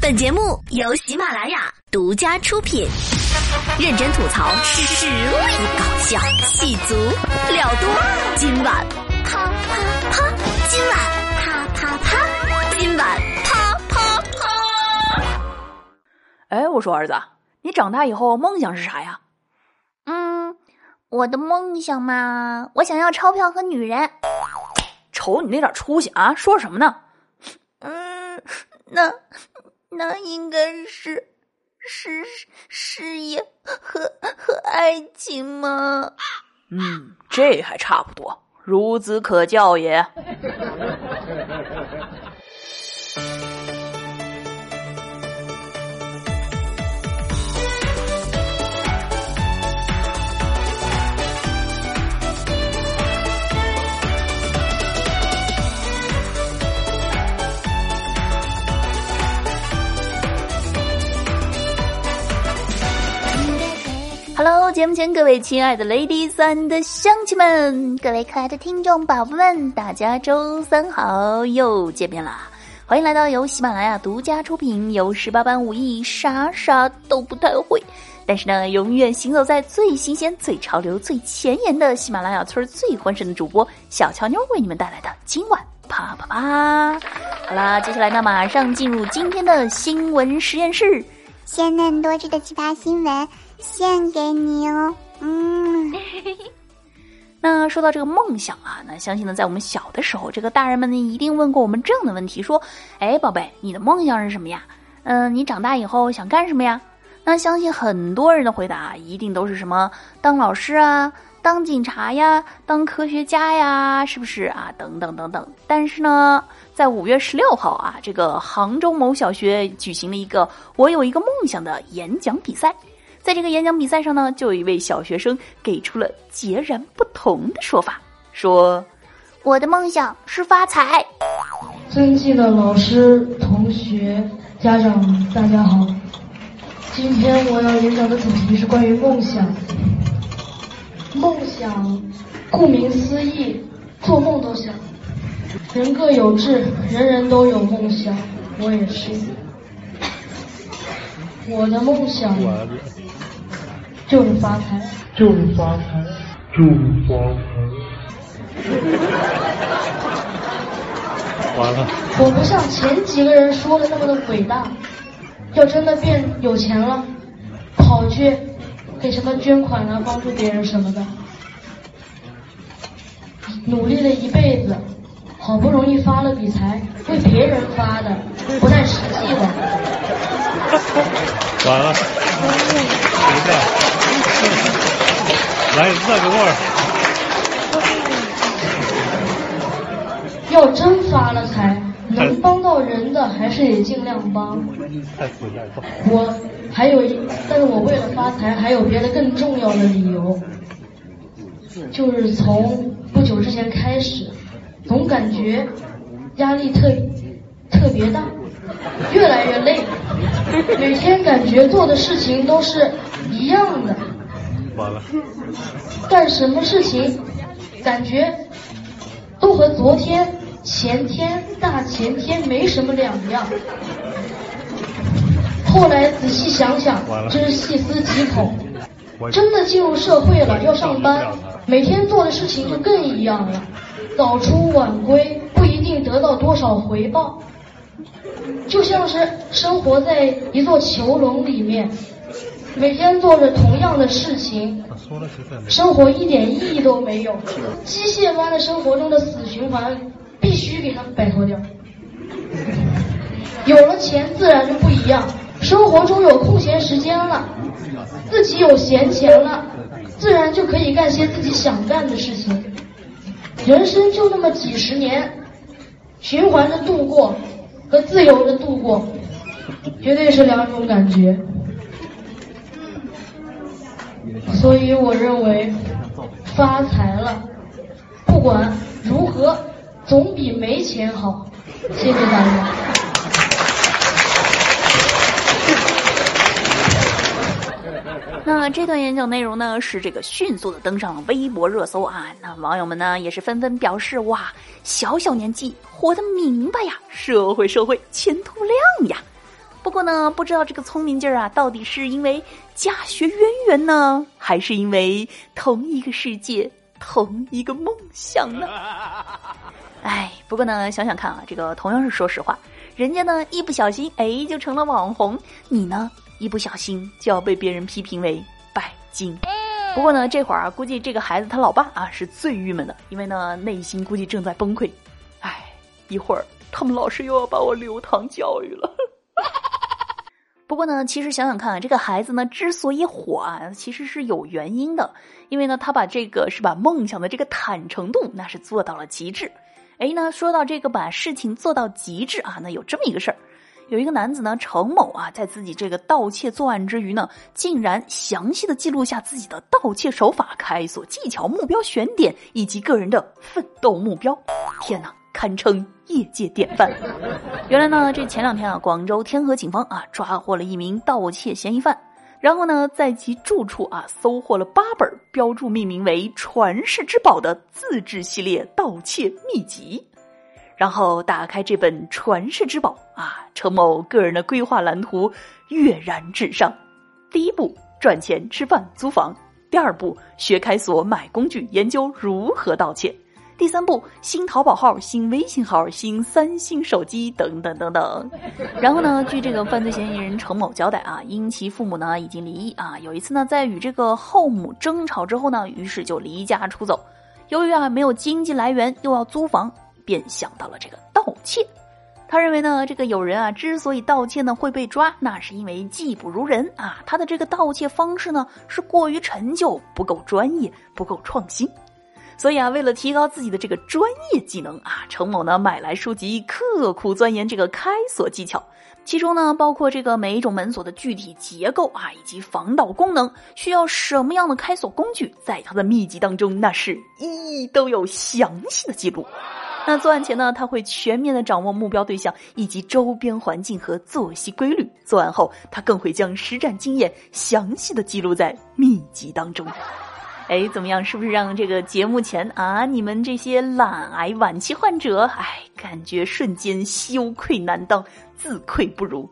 本节目由喜马拉雅独家出品，认真吐槽，实力搞笑，戏足了多。今晚啪啪啪，今晚啪啪啪，今晚啪啪啪。哎，我说儿子，你长大以后梦想是啥呀？嗯，我的梦想嘛，我想要钞票和女人。瞅你那点出息啊，说什么呢？嗯，那那应该是是事业和和爱情吗？嗯，这还差不多，孺子可教也。Hello，节目前各位亲爱的 ladies and 乡亲们，各位可爱的听众宝宝们，大家周三好，又见面啦！欢迎来到由喜马拉雅独家出品，由十八般武艺啥啥都不太会，但是呢，永远行走在最新鲜、最潮流、最前沿的喜马拉雅村最欢声的主播小乔妞为你们带来的今晚啪啪啪！好啦，接下来呢，马上进入今天的新闻实验室。鲜嫩多汁的奇葩新闻献给你哦，嗯。那说到这个梦想啊，那相信呢，在我们小的时候，这个大人们呢一定问过我们这样的问题：说，哎，宝贝，你的梦想是什么呀？嗯，你长大以后想干什么呀？那相信很多人的回答一定都是什么当老师啊，当警察呀，当科学家呀，是不是啊？等等等等。但是呢，在五月十六号啊，这个杭州某小学举行了一个“我有一个梦想”的演讲比赛。在这个演讲比赛上呢，就有一位小学生给出了截然不同的说法，说：“我的梦想是发财。”尊敬的老师、同学、家长，大家好。今天我要演讲的主题是关于梦想。梦想，顾名思义，做梦都想。人各有志，人人都有梦想，我也是。我的梦想就是发财，就是发财，就是发财。完了，我不像前几个人说的那么的伟大，要真的变有钱了，跑去给什么捐款啊，帮助别人什么的，努力了一辈子，好不容易发了笔财，为别人发的，不太实际的。完了，等一下，来热个味儿。要真发了财，能帮到人的还是得尽量帮。我还有一，但是我为了发财，还有别的更重要的理由，就是从不久之前开始，总感觉压力特特别大，越来越累，每天感觉做的事情都是一样的，完了，干什么事情感觉都和昨天、前天、大前天没什么两样。后来仔细想想，真是细思极恐。真的进入社会了，要上班，每天做的事情就更一样了。早出晚归，不一定得到多少回报，就像是生活在一座囚笼里面，每天做着同样的事情。生活一点意义都没有，机械般的生活中的死循环必须给他们摆脱掉。有了钱自然就不一样，生活中有空闲时间了，自己有闲钱了，自然就可以干些自己想干的事情。人生就那么几十年，循环着度过和自由的度过，绝对是两种感觉。所以我认为，发财了，不管如何，总比没钱好。谢谢大家。那这段演讲内容呢，是这个迅速的登上了微博热搜啊。那网友们呢，也是纷纷表示哇，小小年纪活得明白呀，社会社会前途亮呀。不过呢，不知道这个聪明劲儿啊，到底是因为家学渊源呢，还是因为同一个世界、同一个梦想呢？哎，不过呢，想想看啊，这个同样是说实话，人家呢一不小心哎就成了网红，你呢一不小心就要被别人批评为拜金。不过呢，这会儿啊，估计这个孩子他老爸啊是最郁闷的，因为呢内心估计正在崩溃。哎，一会儿他们老师又要把我留堂教育了。不过呢，其实想想看，这个孩子呢之所以火啊，其实是有原因的，因为呢他把这个是把梦想的这个坦诚度那是做到了极致。哎，那说到这个把事情做到极致啊，那有这么一个事儿。有一个男子呢，程某啊，在自己这个盗窃作案之余呢，竟然详细的记录下自己的盗窃手法、开锁技巧、目标选点以及个人的奋斗目标。天哪，堪称业界典范！原来呢，这前两天啊，广州天河警方啊抓获了一名盗窃嫌疑犯，然后呢，在其住处啊搜获了八本标注命名为“传世之宝”的自制系列盗窃秘籍。然后打开这本传世之宝啊，程某个人的规划蓝图跃然纸上。第一步，赚钱吃饭租房；第二步，学开锁买工具，研究如何盗窃；第三步，新淘宝号、新微信号、新三星手机等等等等。然后呢，据这个犯罪嫌疑人程某交代啊，因其父母呢已经离异啊，有一次呢在与这个后母争吵之后呢，于是就离家出走。由于啊没有经济来源，又要租房。便想到了这个盗窃，他认为呢，这个有人啊之所以盗窃呢会被抓，那是因为技不如人啊，他的这个盗窃方式呢是过于陈旧，不够专业，不够创新。所以啊，为了提高自己的这个专业技能啊，程某呢买来书籍，刻苦钻研这个开锁技巧。其中呢，包括这个每一种门锁的具体结构啊，以及防盗功能，需要什么样的开锁工具，在他的秘籍当中，那是一一都有详细的记录。那作案前呢，他会全面的掌握目标对象以及周边环境和作息规律。作案后，他更会将实战经验详细的记录在秘籍当中。哎，怎么样？是不是让这个节目前啊，你们这些懒癌晚期患者，哎，感觉瞬间羞愧难当，自愧不如？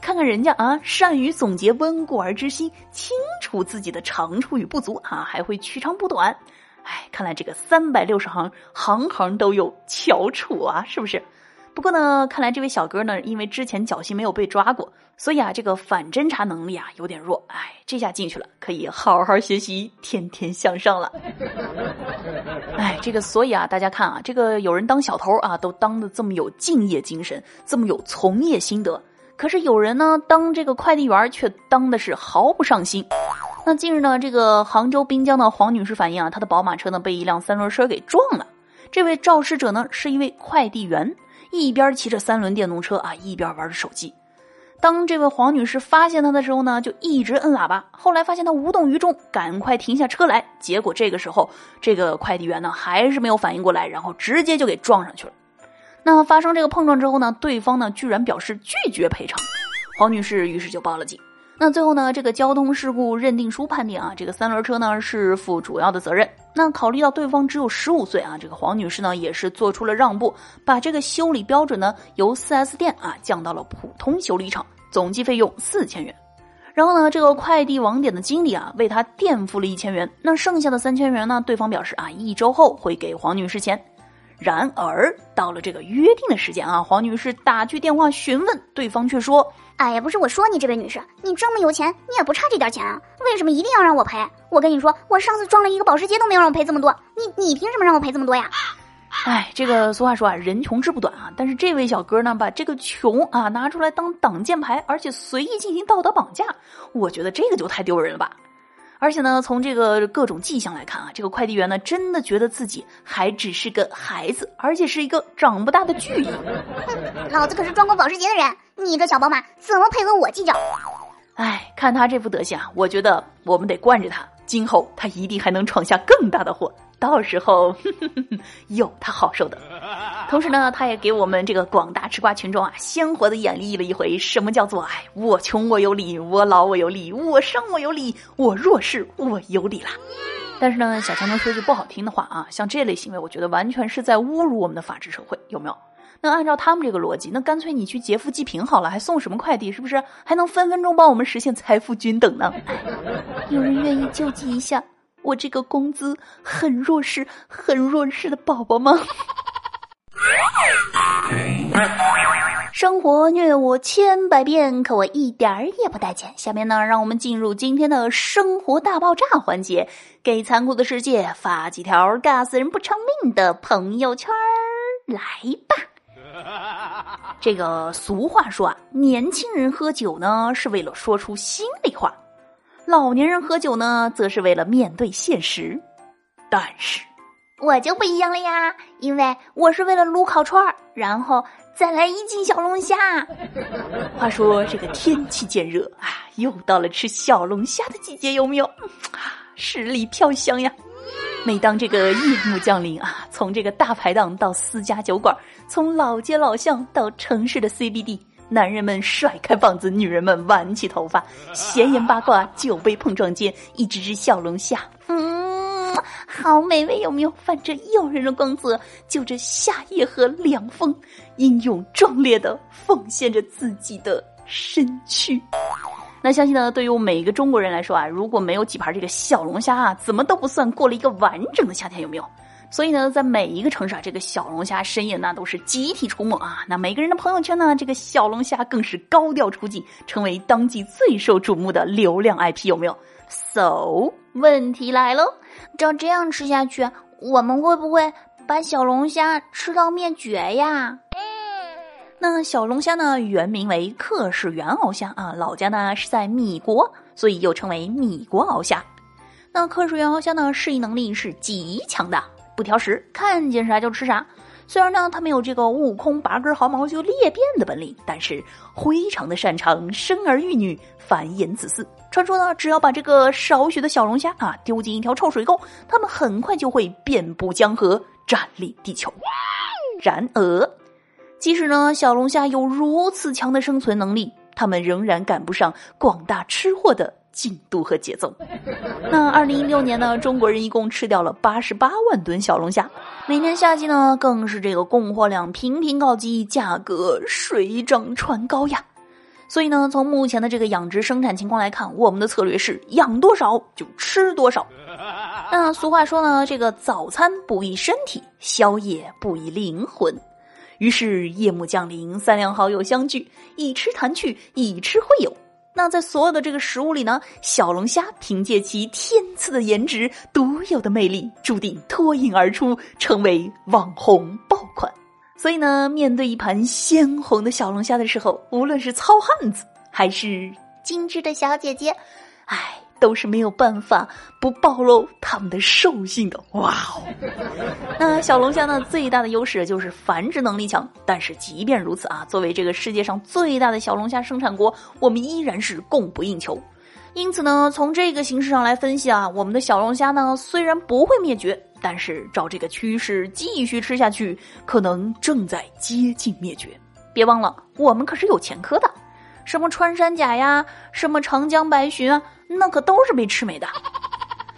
看看人家啊，善于总结温故而知新，清楚自己的长处与不足啊，还会取长补短。哎，看来这个三百六十行，行行都有翘楚啊，是不是？不过呢，看来这位小哥呢，因为之前侥幸没有被抓过，所以啊，这个反侦查能力啊有点弱。哎，这下进去了，可以好好学习，天天向上了。哎，这个所以啊，大家看啊，这个有人当小偷啊，都当的这么有敬业精神，这么有从业心得，可是有人呢，当这个快递员却当的是毫不上心。那近日呢，这个杭州滨江的黄女士反映啊，她的宝马车呢被一辆三轮车给撞了。这位肇事者呢是一位快递员，一边骑着三轮电动车啊，一边玩着手机。当这位黄女士发现他的时候呢，就一直摁喇叭。后来发现他无动于衷，赶快停下车来。结果这个时候，这个快递员呢还是没有反应过来，然后直接就给撞上去了。那发生这个碰撞之后呢，对方呢居然表示拒绝赔偿，黄女士于是就报了警。那最后呢，这个交通事故认定书判定啊，这个三轮车呢是负主要的责任。那考虑到对方只有十五岁啊，这个黄女士呢也是做出了让步，把这个修理标准呢由 4S 店啊降到了普通修理厂，总计费用四千元。然后呢，这个快递网点的经理啊为他垫付了一千元，那剩下的三千元呢，对方表示啊一周后会给黄女士钱。然而到了这个约定的时间啊，黄女士打去电话询问，对方却说。哎呀，不是我说你这位女士，你这么有钱，你也不差这点钱啊？为什么一定要让我赔？我跟你说，我上次撞了一个保时捷都没有让我赔这么多，你你凭什么让我赔这么多呀？哎，这个俗话说啊，人穷志不短啊。但是这位小哥呢，把这个穷啊拿出来当挡箭牌，而且随意进行道德绑架，我觉得这个就太丢人了吧。而且呢，从这个各种迹象来看啊，这个快递员呢，真的觉得自己还只是个孩子，而且是一个长不大的巨婴。老子可是撞过保时捷的人，你这小宝马怎么配和我计较？哎，看他这副德行啊，我觉得我们得惯着他，今后他一定还能闯下更大的祸。到时候 有他好受的。同时呢，他也给我们这个广大吃瓜群众啊，鲜活的演绎了一回什么叫做哎，我穷我有理，我老我有理，我伤我有理，我弱势我有理啦。但是呢，小强能说句不好听的话啊，像这类行为，我觉得完全是在侮辱我们的法治社会，有没有？那按照他们这个逻辑，那干脆你去劫富济贫好了，还送什么快递？是不是还能分分钟帮我们实现财富均等呢？有人愿意救济一下我这个工资很弱势、很弱势的宝宝吗？生活虐我千百遍，可我一点儿也不待见。下面呢，让我们进入今天的生活大爆炸环节，给残酷的世界发几条尬死人不偿命的朋友圈儿，来吧！这个俗话说啊，年轻人喝酒呢是为了说出心里话，老年人喝酒呢则是为了面对现实。但是，我就不一样了呀，因为我是为了撸烤串儿，然后。再来一斤小龙虾。话说这个天气渐热啊，又到了吃小龙虾的季节，有没有？十里飘香呀！每当这个夜幕降临啊，从这个大排档到私家酒馆，从老街老巷到城市的 CBD，男人们甩开棒子，女人们挽起头发，闲言八卦，酒杯碰撞间，一只只小龙虾，嗯。好美味，有没有？泛着诱人的光泽，就着夏夜和凉风，英勇壮烈的奉献着自己的身躯。那相信呢，对于我们每一个中国人来说啊，如果没有几盘这个小龙虾啊，怎么都不算过了一个完整的夏天，有没有？所以呢，在每一个城市啊，这个小龙虾深夜那都是集体出没啊。那每个人的朋友圈呢，这个小龙虾更是高调出镜，成为当季最受瞩目的流量 IP，有没有？So，问题来了。照这样吃下去，我们会不会把小龙虾吃到灭绝呀？那小龙虾呢，原名为克氏原螯虾啊，老家呢是在米国，所以又称为米国螯虾。那克氏原螯虾呢，适应能力是极强的，不挑食，看见啥就吃啥。虽然呢，他没有这个悟空拔根毫毛就裂变的本领，但是非常的擅长生儿育女，繁衍子嗣。传说呢，只要把这个少许的小龙虾啊丢进一条臭水沟，它们很快就会遍布江河，占领地球。然而，即使呢小龙虾有如此强的生存能力，它们仍然赶不上广大吃货的进度和节奏。那二零一六年呢，中国人一共吃掉了八十八万吨小龙虾，每年夏季呢更是这个供货量频频告急，价格水涨船高呀。所以呢，从目前的这个养殖生产情况来看，我们的策略是养多少就吃多少。那俗话说呢，这个早餐不益身体，宵夜不益灵魂。于是夜幕降临，三两好友相聚，以吃谈趣，以吃会友。那在所有的这个食物里呢，小龙虾凭借其天赐的颜值、独有的魅力，注定脱颖而出，成为网红爆款。所以呢，面对一盘鲜红的小龙虾的时候，无论是糙汉子还是精致的小姐姐，哎，都是没有办法不暴露他们的兽性的。哇哦！那小龙虾呢，最大的优势就是繁殖能力强。但是即便如此啊，作为这个世界上最大的小龙虾生产国，我们依然是供不应求。因此呢，从这个形势上来分析啊，我们的小龙虾呢，虽然不会灭绝。但是照这个趋势继续吃下去，可能正在接近灭绝。别忘了，我们可是有前科的，什么穿山甲呀，什么长江白鲟啊，那可都是被吃没的。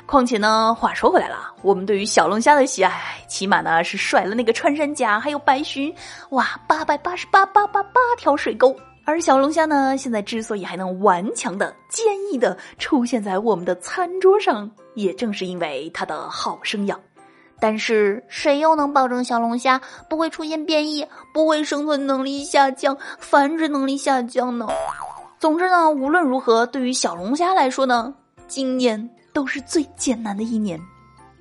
况且呢，话说回来了，我们对于小龙虾的喜爱，起码呢是甩了那个穿山甲还有白鲟，哇，八百八十八八八八条水沟。而小龙虾呢，现在之所以还能顽强的、坚毅的出现在我们的餐桌上，也正是因为它的好生养。但是谁又能保证小龙虾不会出现变异，不会生存能力下降、繁殖能力下降呢？总之呢，无论如何，对于小龙虾来说呢，今年都是最艰难的一年。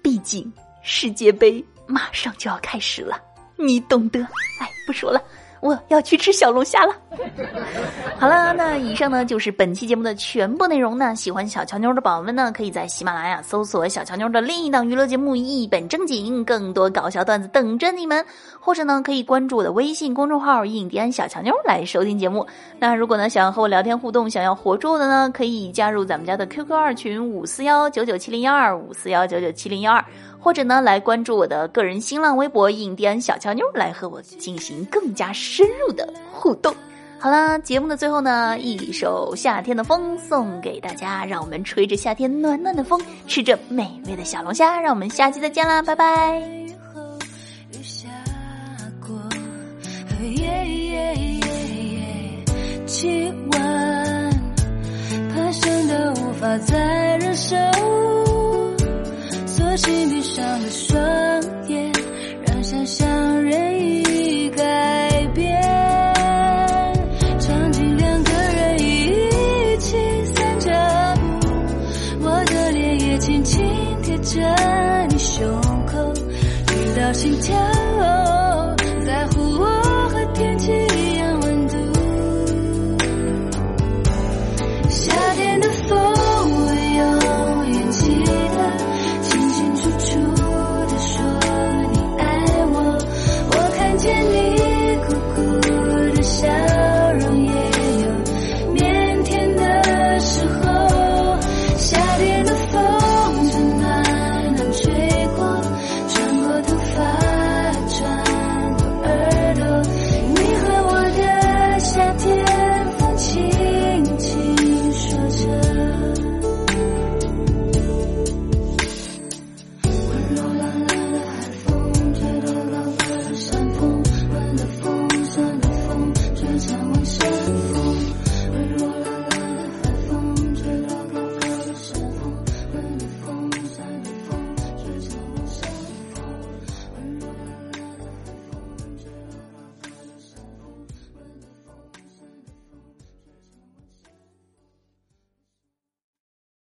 毕竟世界杯马上就要开始了，你懂得。哎，不说了。我要去吃小龙虾了。好了，那以上呢就是本期节目的全部内容呢。喜欢小乔妞的宝宝们呢，可以在喜马拉雅搜索小乔妞的另一档娱乐节目《一本正经》，更多搞笑段子等着你们。或者呢，可以关注我的微信公众号“印第安小乔妞”来收听节目。那如果呢想要和我聊天互动，想要活捉的呢，可以加入咱们家的 QQ 二群五四幺九九七零幺二五四幺九九七零幺二。或者呢，来关注我的个人新浪微博，印第安小乔妞，来和我进行更加深入的互动。好了，节目的最后呢，一首夏天的风送给大家，让我们吹着夏天暖暖的风，吃着美味的小龙虾。让我们下期再见啦，拜拜。心闭上了双眼，让想象